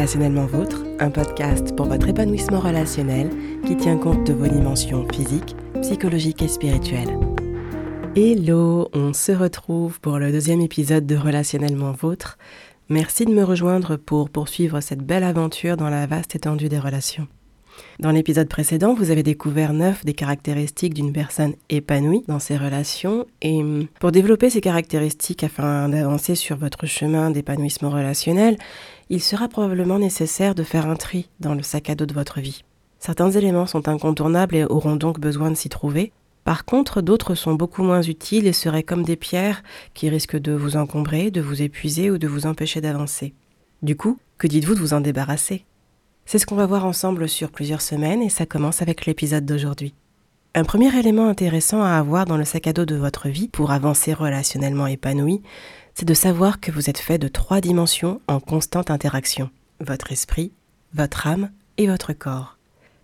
Relationnellement Vôtre, un podcast pour votre épanouissement relationnel qui tient compte de vos dimensions physiques, psychologiques et spirituelles. Hello, on se retrouve pour le deuxième épisode de Relationnellement Vôtre. Merci de me rejoindre pour poursuivre cette belle aventure dans la vaste étendue des relations. Dans l'épisode précédent, vous avez découvert neuf des caractéristiques d'une personne épanouie dans ses relations et hum, pour développer ces caractéristiques afin d'avancer sur votre chemin d'épanouissement relationnel, il sera probablement nécessaire de faire un tri dans le sac à dos de votre vie. Certains éléments sont incontournables et auront donc besoin de s'y trouver. Par contre, d'autres sont beaucoup moins utiles et seraient comme des pierres qui risquent de vous encombrer, de vous épuiser ou de vous empêcher d'avancer. Du coup, que dites-vous de vous en débarrasser? C'est ce qu'on va voir ensemble sur plusieurs semaines et ça commence avec l'épisode d'aujourd'hui. Un premier élément intéressant à avoir dans le sac à dos de votre vie pour avancer relationnellement épanoui, c'est de savoir que vous êtes fait de trois dimensions en constante interaction. Votre esprit, votre âme et votre corps.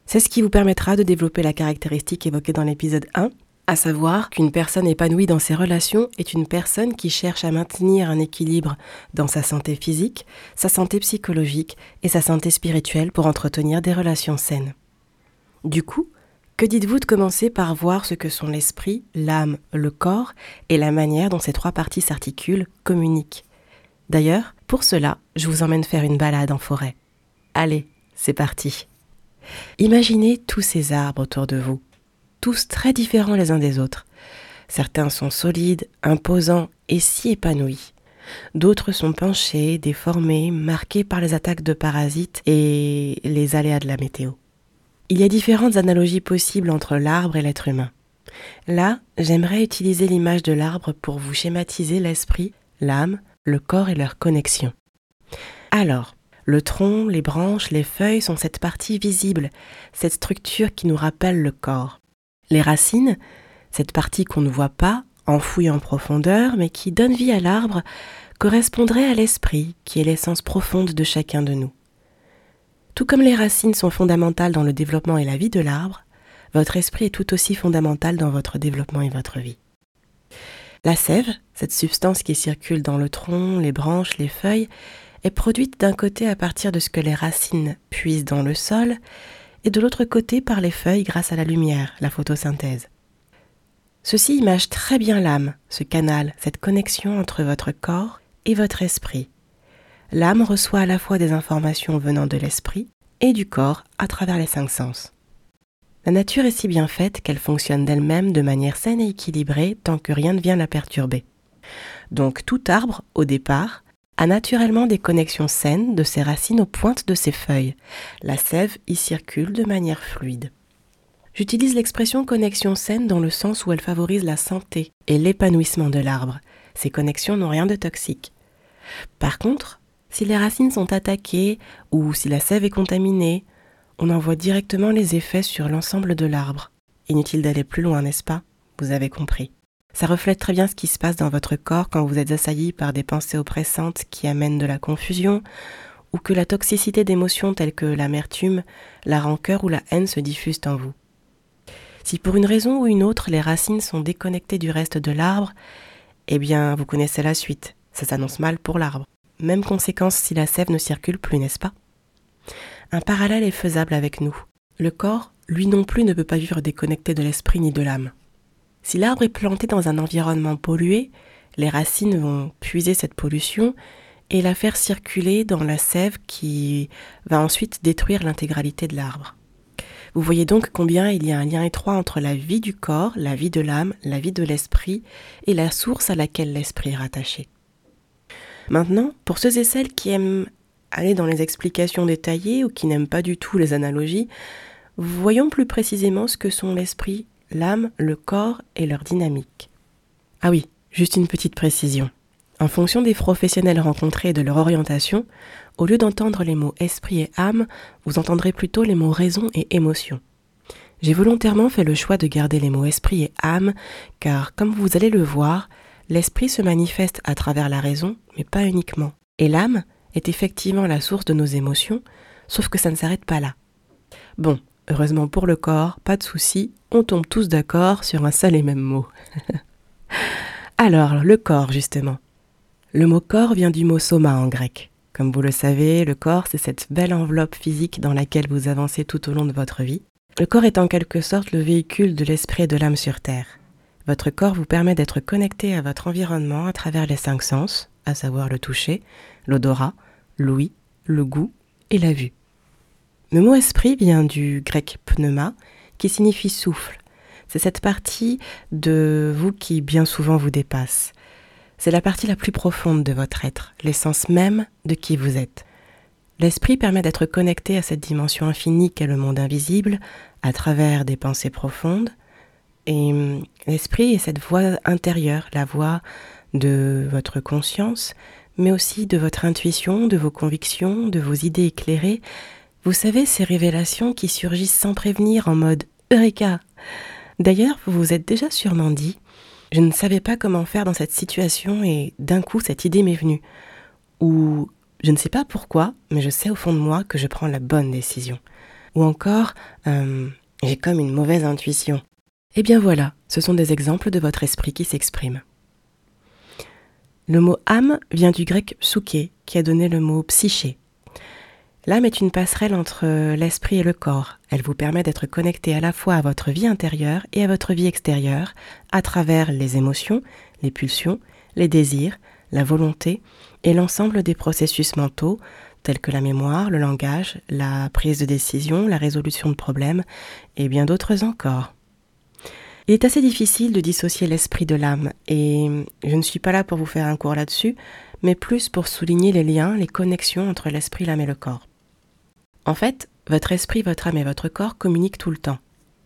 C'est ce qui vous permettra de développer la caractéristique évoquée dans l'épisode 1, à savoir qu'une personne épanouie dans ses relations est une personne qui cherche à maintenir un équilibre dans sa santé physique, sa santé psychologique et sa santé spirituelle pour entretenir des relations saines. Du coup, que dites-vous de commencer par voir ce que sont l'esprit, l'âme, le corps et la manière dont ces trois parties s'articulent, communiquent? D'ailleurs, pour cela, je vous emmène faire une balade en forêt. Allez, c'est parti. Imaginez tous ces arbres autour de vous tous très différents les uns des autres. Certains sont solides, imposants et si épanouis. D'autres sont penchés, déformés, marqués par les attaques de parasites et les aléas de la météo. Il y a différentes analogies possibles entre l'arbre et l'être humain. Là, j'aimerais utiliser l'image de l'arbre pour vous schématiser l'esprit, l'âme, le corps et leur connexion. Alors, le tronc, les branches, les feuilles sont cette partie visible, cette structure qui nous rappelle le corps. Les racines, cette partie qu'on ne voit pas, enfouie en profondeur, mais qui donne vie à l'arbre, correspondrait à l'esprit, qui est l'essence profonde de chacun de nous. Tout comme les racines sont fondamentales dans le développement et la vie de l'arbre, votre esprit est tout aussi fondamental dans votre développement et votre vie. La sève, cette substance qui circule dans le tronc, les branches, les feuilles, est produite d'un côté à partir de ce que les racines puisent dans le sol, et de l'autre côté par les feuilles grâce à la lumière, la photosynthèse. Ceci image très bien l'âme, ce canal, cette connexion entre votre corps et votre esprit. L'âme reçoit à la fois des informations venant de l'esprit et du corps à travers les cinq sens. La nature est si bien faite qu'elle fonctionne d'elle-même de manière saine et équilibrée tant que rien ne vient la perturber. Donc tout arbre, au départ, a naturellement des connexions saines de ses racines aux pointes de ses feuilles. La sève y circule de manière fluide. J'utilise l'expression connexion saine dans le sens où elle favorise la santé et l'épanouissement de l'arbre. Ces connexions n'ont rien de toxique. Par contre, si les racines sont attaquées ou si la sève est contaminée, on en voit directement les effets sur l'ensemble de l'arbre. Inutile d'aller plus loin, n'est-ce pas? Vous avez compris. Ça reflète très bien ce qui se passe dans votre corps quand vous êtes assailli par des pensées oppressantes qui amènent de la confusion, ou que la toxicité d'émotions telles que l'amertume, la rancœur ou la haine se diffusent en vous. Si pour une raison ou une autre les racines sont déconnectées du reste de l'arbre, eh bien vous connaissez la suite, ça s'annonce mal pour l'arbre. Même conséquence si la sève ne circule plus, n'est-ce pas? Un parallèle est faisable avec nous. Le corps, lui non plus, ne peut pas vivre déconnecté de l'esprit ni de l'âme. Si l'arbre est planté dans un environnement pollué, les racines vont puiser cette pollution et la faire circuler dans la sève qui va ensuite détruire l'intégralité de l'arbre. Vous voyez donc combien il y a un lien étroit entre la vie du corps, la vie de l'âme, la vie de l'esprit et la source à laquelle l'esprit est rattaché. Maintenant, pour ceux et celles qui aiment aller dans les explications détaillées ou qui n'aiment pas du tout les analogies, voyons plus précisément ce que sont l'esprit, l'âme, le corps et leur dynamique. Ah oui, juste une petite précision. En fonction des professionnels rencontrés et de leur orientation, au lieu d'entendre les mots esprit et âme, vous entendrez plutôt les mots raison et émotion. J'ai volontairement fait le choix de garder les mots esprit et âme, car comme vous allez le voir, l'esprit se manifeste à travers la raison, mais pas uniquement. Et l'âme est effectivement la source de nos émotions, sauf que ça ne s'arrête pas là. Bon, Heureusement pour le corps, pas de souci, on tombe tous d'accord sur un seul et même mot. Alors, le corps, justement. Le mot corps vient du mot soma en grec. Comme vous le savez, le corps, c'est cette belle enveloppe physique dans laquelle vous avancez tout au long de votre vie. Le corps est en quelque sorte le véhicule de l'esprit et de l'âme sur Terre. Votre corps vous permet d'être connecté à votre environnement à travers les cinq sens, à savoir le toucher, l'odorat, l'ouïe, le goût et la vue. Le mot esprit vient du grec pneuma, qui signifie souffle. C'est cette partie de vous qui bien souvent vous dépasse. C'est la partie la plus profonde de votre être, l'essence même de qui vous êtes. L'esprit permet d'être connecté à cette dimension infinie qu'est le monde invisible à travers des pensées profondes. Et hum, l'esprit est cette voix intérieure, la voix de votre conscience, mais aussi de votre intuition, de vos convictions, de vos idées éclairées. Vous savez, ces révélations qui surgissent sans prévenir en mode Eureka D'ailleurs, vous vous êtes déjà sûrement dit Je ne savais pas comment faire dans cette situation et d'un coup cette idée m'est venue. Ou je ne sais pas pourquoi, mais je sais au fond de moi que je prends la bonne décision. Ou encore, euh, j'ai comme une mauvaise intuition. Eh bien voilà, ce sont des exemples de votre esprit qui s'expriment. Le mot âme vient du grec psyché, qui a donné le mot psyché. L'âme est une passerelle entre l'esprit et le corps. Elle vous permet d'être connecté à la fois à votre vie intérieure et à votre vie extérieure, à travers les émotions, les pulsions, les désirs, la volonté et l'ensemble des processus mentaux, tels que la mémoire, le langage, la prise de décision, la résolution de problèmes et bien d'autres encore. Il est assez difficile de dissocier l'esprit de l'âme, et je ne suis pas là pour vous faire un cours là-dessus, mais plus pour souligner les liens, les connexions entre l'esprit, l'âme et le corps. En fait, votre esprit, votre âme et votre corps communiquent tout le temps.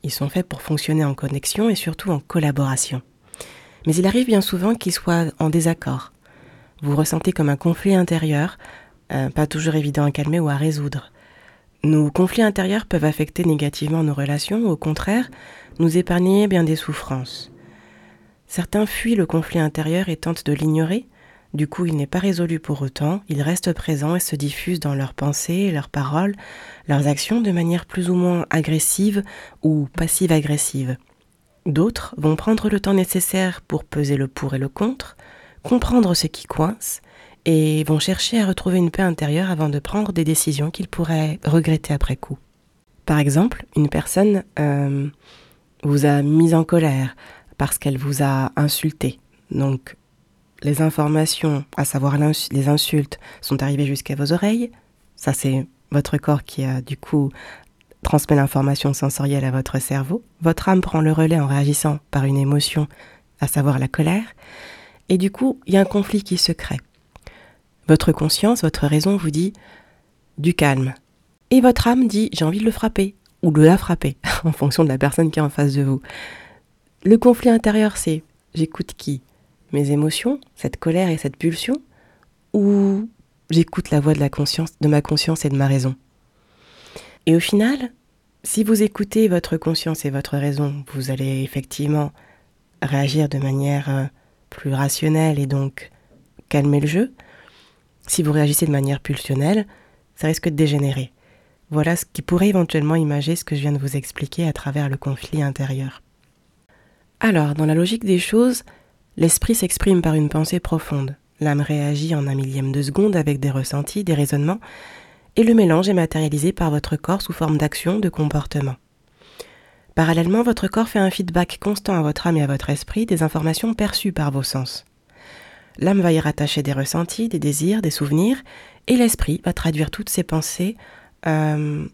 Ils sont faits pour fonctionner en connexion et surtout en collaboration. Mais il arrive bien souvent qu'ils soient en désaccord. Vous ressentez comme un conflit intérieur, euh, pas toujours évident à calmer ou à résoudre. Nos conflits intérieurs peuvent affecter négativement nos relations au contraire nous épargner bien des souffrances. Certains fuient le conflit intérieur et tentent de l'ignorer, du coup il n'est pas résolu pour autant, il reste présent et se diffuse dans leurs pensées, leurs paroles, leurs actions de manière plus ou moins agressive ou passive-agressive. D'autres vont prendre le temps nécessaire pour peser le pour et le contre, comprendre ce qui coince, et vont chercher à retrouver une paix intérieure avant de prendre des décisions qu'ils pourraient regretter après coup. Par exemple, une personne euh, vous a mis en colère parce qu'elle vous a insulté. Donc, les informations, à savoir les insultes, sont arrivées jusqu'à vos oreilles. Ça, c'est votre corps qui a du coup transmet l'information sensorielle à votre cerveau. Votre âme prend le relais en réagissant par une émotion, à savoir la colère. Et du coup, il y a un conflit qui se crée. Votre conscience, votre raison vous dit du calme. Et votre âme dit j'ai envie de le frapper ou de la frapper en fonction de la personne qui est en face de vous. Le conflit intérieur, c'est j'écoute qui Mes émotions, cette colère et cette pulsion ou j'écoute la voix de conscience, de ma conscience et de ma raison. Et au final, si vous écoutez votre conscience et votre raison, vous allez effectivement réagir de manière euh, plus rationnelle et donc calmer le jeu. Si vous réagissez de manière pulsionnelle, ça risque de dégénérer. Voilà ce qui pourrait éventuellement imager ce que je viens de vous expliquer à travers le conflit intérieur. Alors, dans la logique des choses, l'esprit s'exprime par une pensée profonde. L'âme réagit en un millième de seconde avec des ressentis, des raisonnements, et le mélange est matérialisé par votre corps sous forme d'action, de comportement. Parallèlement, votre corps fait un feedback constant à votre âme et à votre esprit des informations perçues par vos sens. L'âme va y rattacher des ressentis, des désirs, des souvenirs, et l'esprit va traduire toutes ces pensées euh,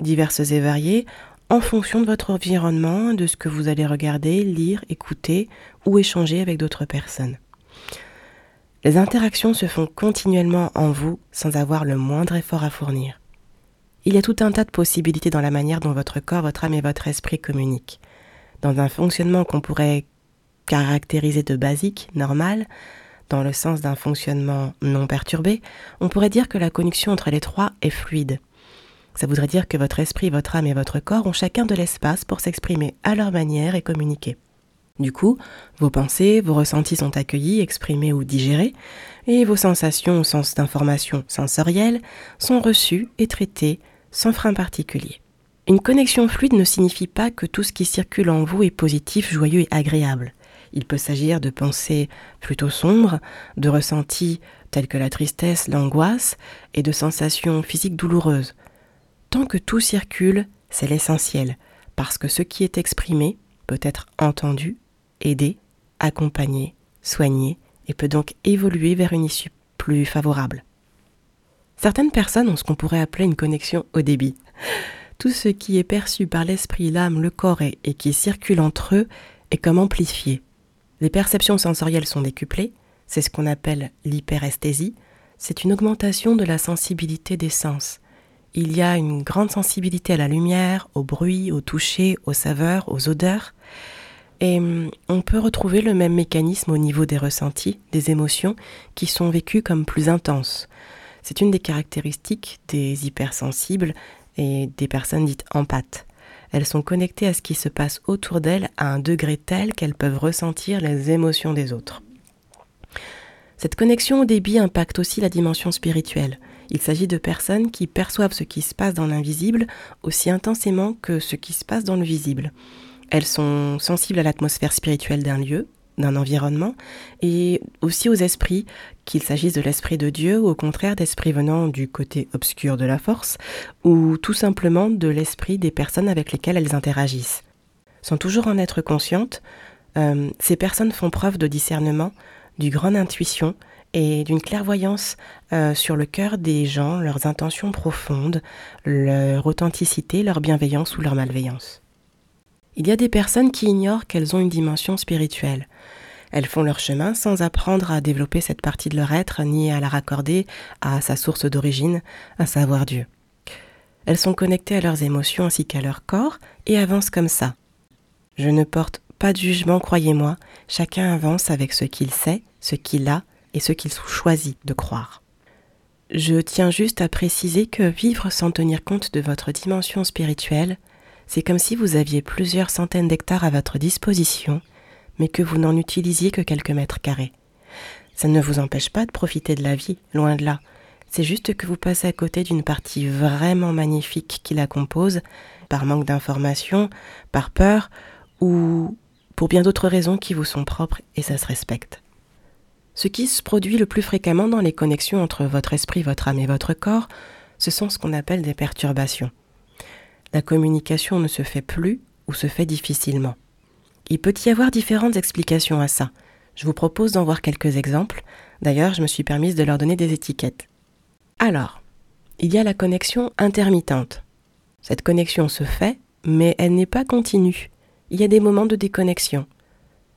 diverses et variées en fonction de votre environnement, de ce que vous allez regarder, lire, écouter ou échanger avec d'autres personnes. Les interactions se font continuellement en vous sans avoir le moindre effort à fournir. Il y a tout un tas de possibilités dans la manière dont votre corps, votre âme et votre esprit communiquent. Dans un fonctionnement qu'on pourrait caractériser de basique, normal, dans le sens d'un fonctionnement non perturbé, on pourrait dire que la connexion entre les trois est fluide. Ça voudrait dire que votre esprit, votre âme et votre corps ont chacun de l'espace pour s'exprimer à leur manière et communiquer. Du coup, vos pensées, vos ressentis sont accueillis, exprimés ou digérés, et vos sensations au sens d'information sensorielle sont reçues et traitées sans frein particulier. Une connexion fluide ne signifie pas que tout ce qui circule en vous est positif, joyeux et agréable. Il peut s'agir de pensées plutôt sombres, de ressentis telles que la tristesse, l'angoisse, et de sensations physiques douloureuses. Tant que tout circule, c'est l'essentiel, parce que ce qui est exprimé peut être entendu, aidé, accompagné, soigné, et peut donc évoluer vers une issue plus favorable. Certaines personnes ont ce qu'on pourrait appeler une connexion au débit. Tout ce qui est perçu par l'esprit, l'âme, le corps et, et qui circule entre eux est comme amplifié. Les perceptions sensorielles sont décuplées, c'est ce qu'on appelle l'hyperesthésie, c'est une augmentation de la sensibilité des sens. Il y a une grande sensibilité à la lumière, au bruit, au toucher, aux saveurs, aux odeurs. Et hum, on peut retrouver le même mécanisme au niveau des ressentis, des émotions, qui sont vécues comme plus intenses. C'est une des caractéristiques des hypersensibles et des personnes dites empathes. Elles sont connectées à ce qui se passe autour d'elles à un degré tel qu'elles peuvent ressentir les émotions des autres. Cette connexion au débit impacte aussi la dimension spirituelle. Il s'agit de personnes qui perçoivent ce qui se passe dans l'invisible aussi intensément que ce qui se passe dans le visible. Elles sont sensibles à l'atmosphère spirituelle d'un lieu, d'un environnement, et aussi aux esprits, qu'il s'agisse de l'esprit de Dieu ou au contraire d'esprits venant du côté obscur de la force, ou tout simplement de l'esprit des personnes avec lesquelles elles interagissent. Sans toujours en être conscientes, euh, ces personnes font preuve de discernement, d'une grande intuition et d'une clairvoyance euh, sur le cœur des gens, leurs intentions profondes, leur authenticité, leur bienveillance ou leur malveillance. Il y a des personnes qui ignorent qu'elles ont une dimension spirituelle. Elles font leur chemin sans apprendre à développer cette partie de leur être ni à la raccorder à sa source d'origine, à savoir Dieu. Elles sont connectées à leurs émotions ainsi qu'à leur corps et avancent comme ça. Je ne porte pas de jugement, croyez-moi, chacun avance avec ce qu'il sait, ce qu'il a et ce qu'il choisit de croire. Je tiens juste à préciser que vivre sans tenir compte de votre dimension spirituelle, c'est comme si vous aviez plusieurs centaines d'hectares à votre disposition, mais que vous n'en utilisiez que quelques mètres carrés. Ça ne vous empêche pas de profiter de la vie, loin de là. C'est juste que vous passez à côté d'une partie vraiment magnifique qui la compose, par manque d'information, par peur, ou pour bien d'autres raisons qui vous sont propres et ça se respecte. Ce qui se produit le plus fréquemment dans les connexions entre votre esprit, votre âme et votre corps, ce sont ce qu'on appelle des perturbations la communication ne se fait plus ou se fait difficilement. Il peut y avoir différentes explications à ça. Je vous propose d'en voir quelques exemples. D'ailleurs, je me suis permise de leur donner des étiquettes. Alors, il y a la connexion intermittente. Cette connexion se fait, mais elle n'est pas continue. Il y a des moments de déconnexion.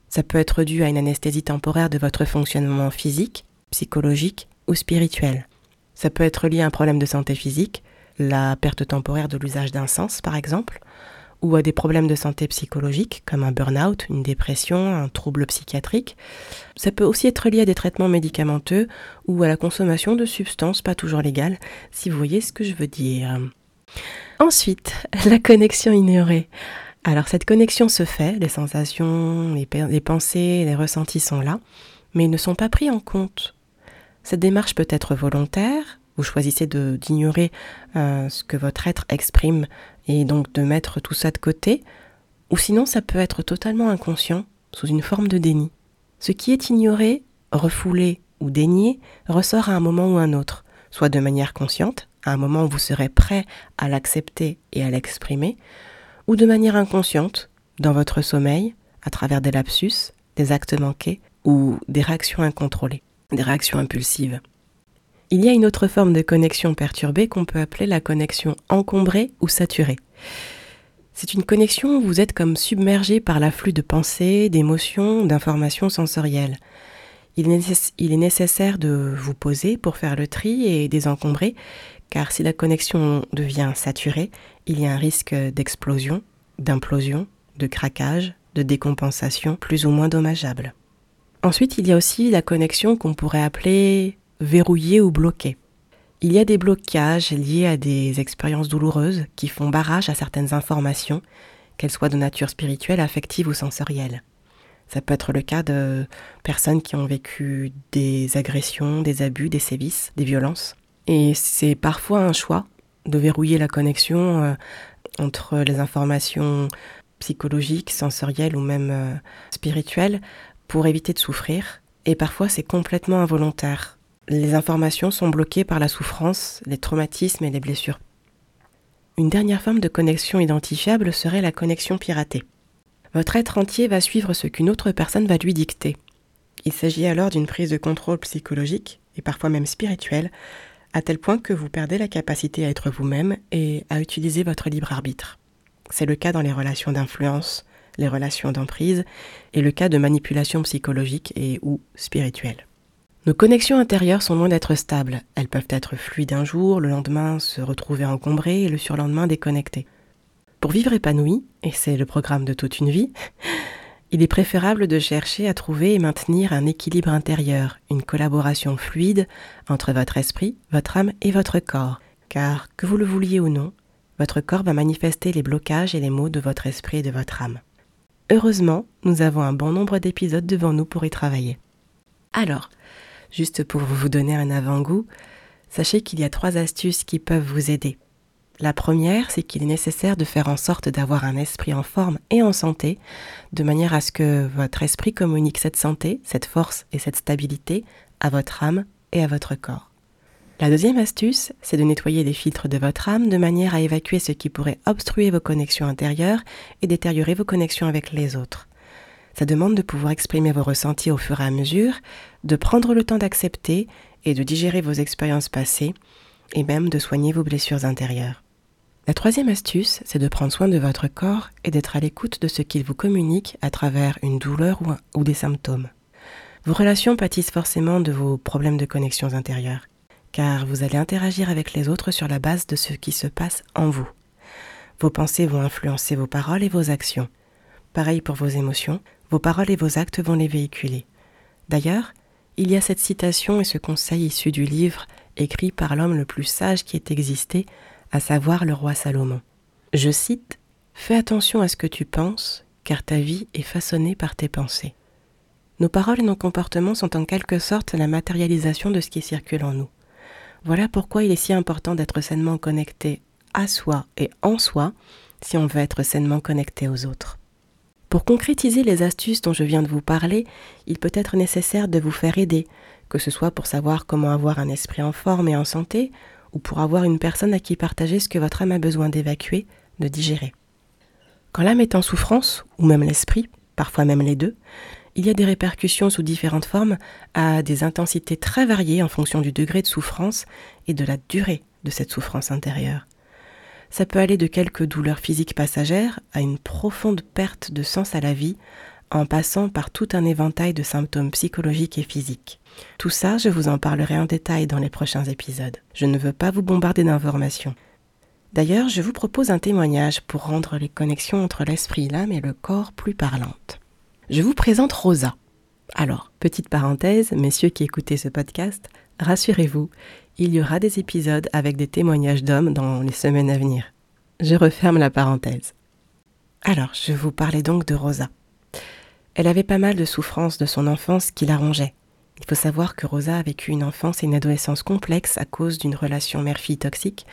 Ça peut être dû à une anesthésie temporaire de votre fonctionnement physique, psychologique ou spirituel. Ça peut être lié à un problème de santé physique, la perte temporaire de l'usage d'un sens par exemple, ou à des problèmes de santé psychologique comme un burn-out, une dépression, un trouble psychiatrique. Ça peut aussi être lié à des traitements médicamenteux ou à la consommation de substances pas toujours légales, si vous voyez ce que je veux dire. Ensuite, la connexion ignorée. Alors cette connexion se fait, les sensations, les, pensées, les ressentis sont là, mais ils ne sont pas pris en compte. Cette démarche peut être volontaire, vous choisissez d'ignorer euh, ce que votre être exprime et donc de mettre tout ça de côté, ou sinon ça peut être totalement inconscient, sous une forme de déni. Ce qui est ignoré, refoulé ou dénié ressort à un moment ou un autre, soit de manière consciente, à un moment où vous serez prêt à l'accepter et à l'exprimer, ou de manière inconsciente, dans votre sommeil, à travers des lapsus, des actes manqués ou des réactions incontrôlées, des réactions impulsives. Il y a une autre forme de connexion perturbée qu'on peut appeler la connexion encombrée ou saturée. C'est une connexion où vous êtes comme submergé par l'afflux de pensées, d'émotions, d'informations sensorielles. Il est nécessaire de vous poser pour faire le tri et désencombrer, car si la connexion devient saturée, il y a un risque d'explosion, d'implosion, de craquage, de décompensation plus ou moins dommageable. Ensuite, il y a aussi la connexion qu'on pourrait appeler verrouillé ou bloqué. Il y a des blocages liés à des expériences douloureuses qui font barrage à certaines informations, qu'elles soient de nature spirituelle, affective ou sensorielle. Ça peut être le cas de personnes qui ont vécu des agressions, des abus, des sévices, des violences. Et c'est parfois un choix de verrouiller la connexion euh, entre les informations psychologiques, sensorielles ou même euh, spirituelles pour éviter de souffrir. Et parfois c'est complètement involontaire Les informations sont bloquées par la souffrance, les traumatismes et les blessures. Une dernière forme de connexion identifiable serait la connexion piratée. Votre être entier va suivre ce qu'une autre personne va lui dicter. Il s'agit alors d'une prise de contrôle psychologique et parfois même spirituelle, à tel point que vous perdez la capacité à être vous-même et à utiliser votre libre arbitre. C'est le cas dans les relations d'influence, les relations d'emprise et le cas de manipulation psychologique et ou spirituelle. Nos connexions intérieures sont loin d'être stables. Elles peuvent être fluides un jour, le lendemain se retrouver encombrées et le surlendemain déconnectées. Pour vivre épanoui, et c'est le programme de toute une vie, il est préférable de chercher à trouver et maintenir un équilibre intérieur, une collaboration fluide entre votre esprit, votre âme et votre corps. Car, que vous le vouliez ou non, votre corps va manifester les blocages et les maux de votre esprit et de votre âme. Heureusement, nous avons un bon nombre d'épisodes devant nous pour y travailler. Alors, juste pour vous donner un avant-goût, sachez qu'il y a trois astuces qui peuvent vous aider. La première, c'est qu'il est nécessaire de faire en sorte d'avoir un esprit en forme et en santé, de manière à ce que votre esprit communique cette santé, cette force et cette stabilité à votre âme et à votre corps. La deuxième astuce, c'est de nettoyer les filtres de votre âme de manière à évacuer ce qui pourrait obstruer vos connexions intérieures et détériorer vos connexions avec les autres. Ça demande de pouvoir exprimer vos ressentis au fur et à mesure, de prendre le temps d'accepter et de digérer vos expériences passées, et même de soigner vos blessures intérieures. La troisième astuce, c'est de prendre soin de votre corps et d'être à l'écoute de ce qu'il vous communique à travers une douleur ou, des symptômes. Vos relations pâtissent forcément de vos problèmes de connexions intérieures, car vous allez interagir avec les autres sur la base de ce qui se passe en vous. Vos pensées vont influencer vos paroles et vos actions. Pareil pour vos émotions, vos paroles et vos actes vont les véhiculer. D'ailleurs, il y a cette citation et ce conseil issu du livre écrit par l'homme le plus sage qui ait existé à savoir le roi Salomon. Je cite Fais attention à ce que tu penses, car ta vie est façonnée par tes pensées. Nos paroles et nos comportements sont en quelque sorte la matérialisation de ce qui circule en nous. Voilà pourquoi il est si important d'être sainement connecté à soi et en soi si on veut être sainement connecté aux autres. Pour concrétiser les astuces dont je viens de vous parler, il peut être nécessaire de vous faire aider, que ce soit pour savoir comment avoir un esprit en forme et en santé, ou pour avoir une personne à qui partager ce que votre âme a besoin d'évacuer, de digérer. Quand l'âme est en souffrance, ou même l'esprit, parfois même les deux, il y a des répercussions sous différentes formes à des intensités très variées en fonction du degré de souffrance et de la durée de cette souffrance intérieure. Ça peut aller de quelques douleurs physiques passagères à une profonde perte de sens à la vie, en passant par tout un éventail de symptômes psychologiques et physiques. Tout ça, je vous en parlerai en détail dans les prochains épisodes. Je ne veux pas vous bombarder d'informations. D'ailleurs, je vous propose un témoignage pour rendre les connexions entre l'esprit, l'âme et le corps plus parlantes. Je vous présente Rosa. Alors, petite parenthèse, messieurs qui écoutez ce podcast, rassurez-vous, il y aura des épisodes avec des témoignages d'hommes dans les semaines à venir. Je referme la parenthèse. Alors, je vous parlais donc de Rosa. Elle avait pas mal de souffrances de son enfance qui la rongeaient. Il faut savoir que Rosa a vécu une enfance et une adolescence complexes à cause d'une relation mère-fille toxique,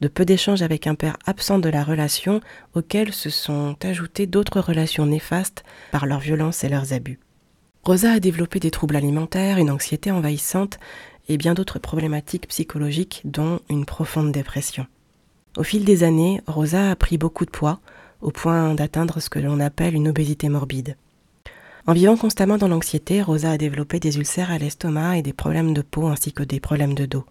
de peu d'échanges avec un père absent de la relation, auxquels se sont ajoutées d'autres relations néfastes par leur violence et leurs abus. Rosa a développé des troubles alimentaires, une anxiété envahissante et bien d'autres problématiques psychologiques, dont une profonde dépression. Au fil des années, Rosa a pris beaucoup de poids, au point d'atteindre ce que l'on appelle une obésité morbide. En vivant constamment dans l'anxiété, Rosa a développé des ulcères à l'estomac et des problèmes de peau ainsi que des problèmes de dos.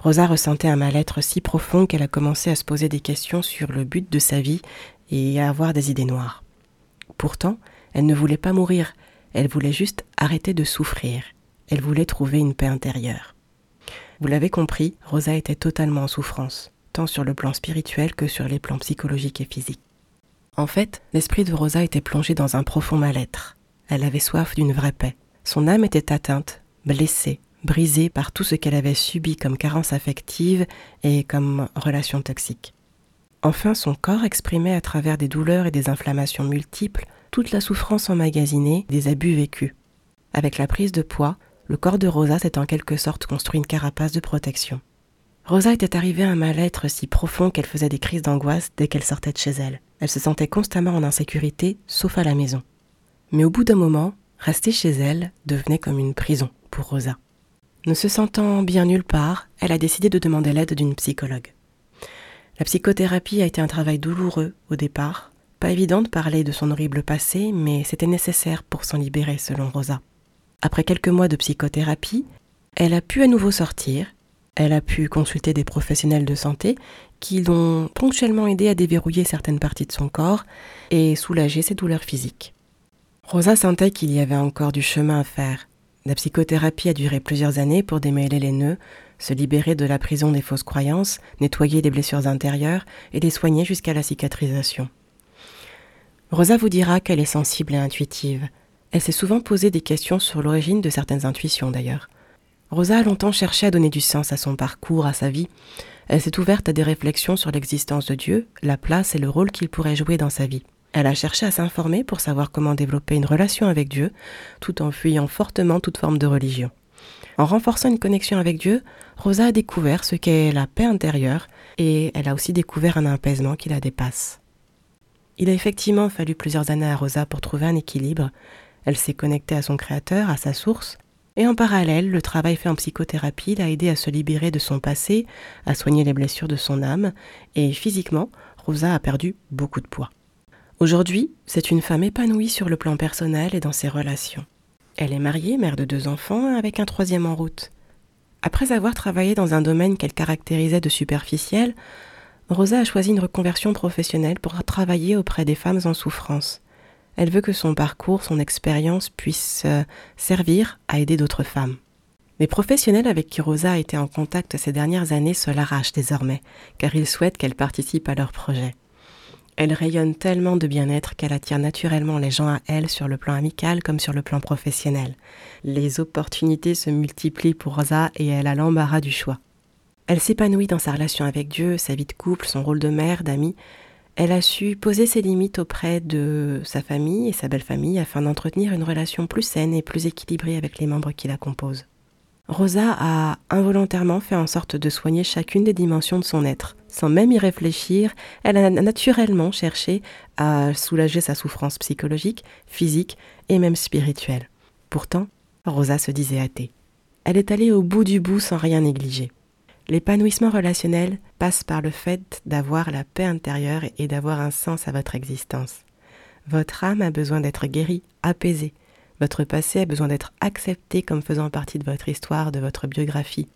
Rosa ressentait un mal-être si profond qu'elle a commencé à se poser des questions sur le but de sa vie et à avoir des idées noires. Pourtant, elle ne voulait pas mourir, elle voulait juste arrêter de souffrir. Elle voulait trouver une paix intérieure. Vous l'avez compris, Rosa était totalement en souffrance, tant sur le plan spirituel que sur les plans psychologiques et physiques. En fait, l'esprit de Rosa était plongé dans un profond mal-être. Elle avait soif d'une vraie paix. Son âme était atteinte, blessée, brisée par tout ce qu'elle avait subi comme carence affective et comme relation toxique. Enfin, son corps exprimait à travers des douleurs et des inflammations multiples toute la souffrance emmagasinée des abus vécus. Avec la prise de poids, le corps de Rosa s'est en quelque sorte construit une carapace de protection. Rosa était arrivée à un mal-être si profond qu'elle faisait des crises d'angoisse dès qu'elle sortait de chez elle. Elle se sentait constamment en insécurité, sauf à la maison. Mais au bout d'un moment, rester chez elle devenait comme une prison pour Rosa. Ne se sentant bien nulle part, elle a décidé de demander l'aide d'une psychologue. La psychothérapie a été un travail douloureux au départ, pas évident de parler de son horrible passé, mais c'était nécessaire pour s'en libérer selon Rosa. Après quelques mois de psychothérapie, elle a pu à nouveau sortir, elle a pu consulter des professionnels de santé qui l'ont ponctuellement aidé à déverrouiller certaines parties de son corps et soulager ses douleurs physiques. Rosa sentait qu'il y avait encore du chemin à faire. La psychothérapie a duré plusieurs années pour démêler les nœuds, se libérer de la prison des fausses croyances, nettoyer les blessures intérieures et les soigner jusqu'à la cicatrisation. Rosa vous dira qu'elle est sensible et intuitive. Elle s'est souvent posé des questions sur l'origine de certaines intuitions d'ailleurs. Rosa a longtemps cherché à donner du sens à son parcours, à sa vie. Elle s'est ouverte à des réflexions sur l'existence de Dieu, la place et le rôle qu'il pourrait jouer dans sa vie. Elle a cherché à s'informer pour savoir comment développer une relation avec Dieu, tout en fuyant fortement toute forme de religion. En renforçant une connexion avec Dieu, Rosa a découvert ce qu'est la paix intérieure et elle a aussi découvert un apaisement qui la dépasse. Il a effectivement fallu plusieurs années à Rosa pour trouver un équilibre. Elle s'est connectée à son créateur, à sa source, et en parallèle, le travail fait en psychothérapie l'a aidé à se libérer de son passé, à soigner les blessures de son âme, et physiquement, Rosa a perdu beaucoup de poids. Aujourd'hui, c'est une femme épanouie sur le plan personnel et dans ses relations. Elle est mariée, mère de deux enfants, avec un troisième en route. Après avoir travaillé dans un domaine qu'elle caractérisait de superficiel, Rosa a choisi une reconversion professionnelle pour travailler auprès des femmes en souffrance. Elle veut que son parcours, son expérience puisse euh, servir à aider d'autres femmes. Les professionnels avec qui Rosa a été en contact ces dernières années se l'arrachent désormais, car ils souhaitent qu'elle participe à leur projet. Elle rayonne tellement de bien-être qu'elle attire naturellement les gens à elle sur le plan amical comme sur le plan professionnel. Les opportunités se multiplient pour Rosa et elle a l'embarras du choix. Elle s'épanouit dans sa relation avec Dieu, sa vie de couple, son rôle de mère, d'amie, elle a su poser ses limites auprès de sa famille et sa belle-famille afin d'entretenir une relation plus saine et plus équilibrée avec les membres qui la composent. Rosa a involontairement fait en sorte de soigner chacune des dimensions de son être. Sans même y réfléchir, elle a naturellement cherché à soulager sa souffrance psychologique, physique et même spirituelle. Pourtant, Rosa se disait athée. Elle est allée au bout du bout sans rien négliger. L'épanouissement relationnel passe par le fait d'avoir la paix intérieure et d'avoir un sens à votre existence. Votre âme a besoin d'être guérie, apaisée. Votre passé a besoin d'être accepté comme faisant partie de votre histoire, de votre biographie.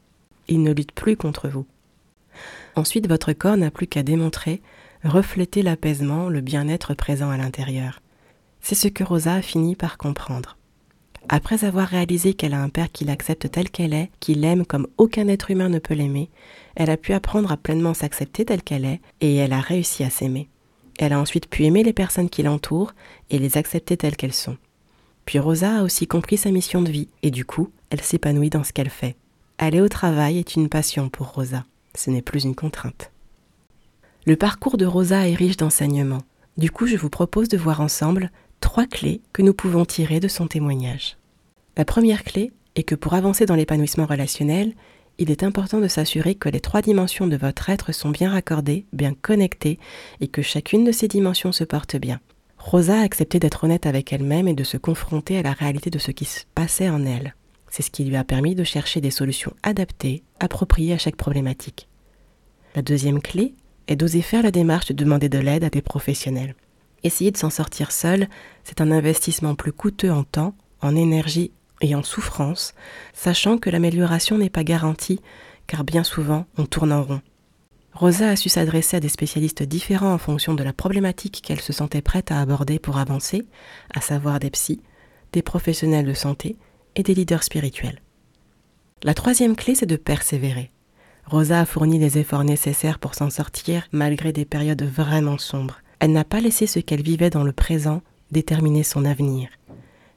Il ne lutte plus contre vous. Ensuite, votre corps n'a plus qu'à démontrer, refléter l'apaisement, le bien-être présent à l'intérieur. C'est ce que Rosa a fini par comprendre. Après avoir réalisé qu'elle a un père qui l'accepte telle qu'elle est, qui l'aime comme aucun être humain ne peut l'aimer, elle a pu apprendre à pleinement s'accepter telle qu'elle est, et elle a réussi à s'aimer. Elle a ensuite pu aimer les personnes qui l'entourent et les accepter telles qu'elles sont. Puis Rosa a aussi compris sa mission de vie, et du coup, elle s'épanouit dans ce qu'elle fait. Aller au travail est une passion pour Rosa, ce n'est plus une contrainte. Le parcours de Rosa est riche d'enseignements. Du coup, je vous propose de voir ensemble trois clés que nous pouvons tirer de son témoignage. La première clé est que pour avancer dans l'épanouissement relationnel, il est important de s'assurer que les trois dimensions de votre être sont bien raccordées, bien connectées, et que chacune de ces dimensions se porte bien. Rosa a accepté d'être honnête avec elle-même et de se confronter à la réalité de ce qui se passait en elle. C'est ce qui lui a permis de chercher des solutions adaptées, appropriées à chaque problématique. La deuxième clé est d'oser faire la démarche de demander de l'aide à des professionnels. Essayer de s'en sortir seul, c'est un investissement plus coûteux en temps, en énergie et en souffrance, sachant que l'amélioration n'est pas garantie, car bien souvent on tourne en rond. Rosa a su s'adresser à des spécialistes différents en fonction de la problématique qu'elle se sentait prête à aborder pour avancer, à savoir des psys, des professionnels de santé et des leaders spirituels. La troisième clé, c'est de persévérer. Rosa a fourni les efforts nécessaires pour s'en sortir malgré des périodes vraiment sombres. Elle n'a pas laissé ce qu'elle vivait dans le présent déterminer son avenir.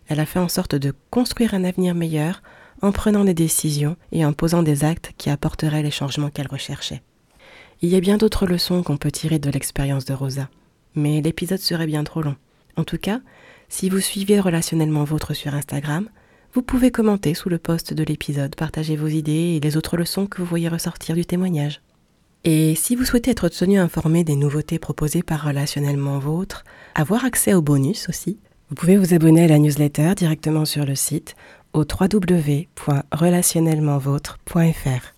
Elle a fait en sorte de construire un avenir meilleur en prenant des décisions et en posant des actes qui apporteraient les changements qu'elle recherchait. Il y a bien d'autres leçons qu'on peut tirer de l'expérience de Rosa, mais l'épisode serait bien trop long. En tout cas, si vous suivez relationnellement vôtre sur Instagram, vous pouvez commenter sous le post de l'épisode, partager vos idées et les autres leçons que vous voyez ressortir du témoignage. Et si vous souhaitez être tenu informé des nouveautés proposées par Relationnellement Vôtre, avoir accès aux bonus aussi, vous pouvez vous abonner à la newsletter directement sur le site au www.relationnellementvôtre.fr.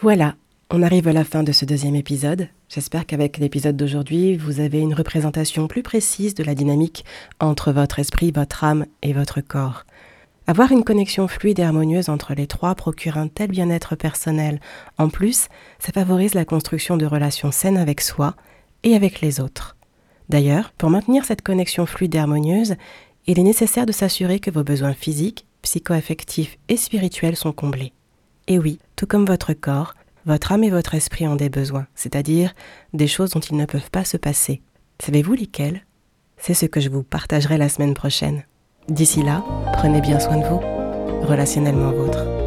Voilà, on arrive à la fin de ce deuxième épisode. J'espère qu'avec l'épisode d'aujourd'hui, vous avez une représentation plus précise de la dynamique entre votre esprit, votre âme et votre corps. Avoir une connexion fluide et harmonieuse entre les trois procure un tel bien-être personnel. En plus, ça favorise la construction de relations saines avec soi et avec les autres. D'ailleurs, pour maintenir cette connexion fluide et harmonieuse, il est nécessaire de s'assurer que vos besoins physiques, psycho-affectifs et spirituels sont comblés. Et oui, tout comme votre corps, votre âme et votre esprit ont des besoins, c'est-à-dire des choses dont ils ne peuvent pas se passer. Savez-vous lesquels C'est ce que je vous partagerai la semaine prochaine. D'ici là, prenez bien soin de vous, relationnellement vôtre.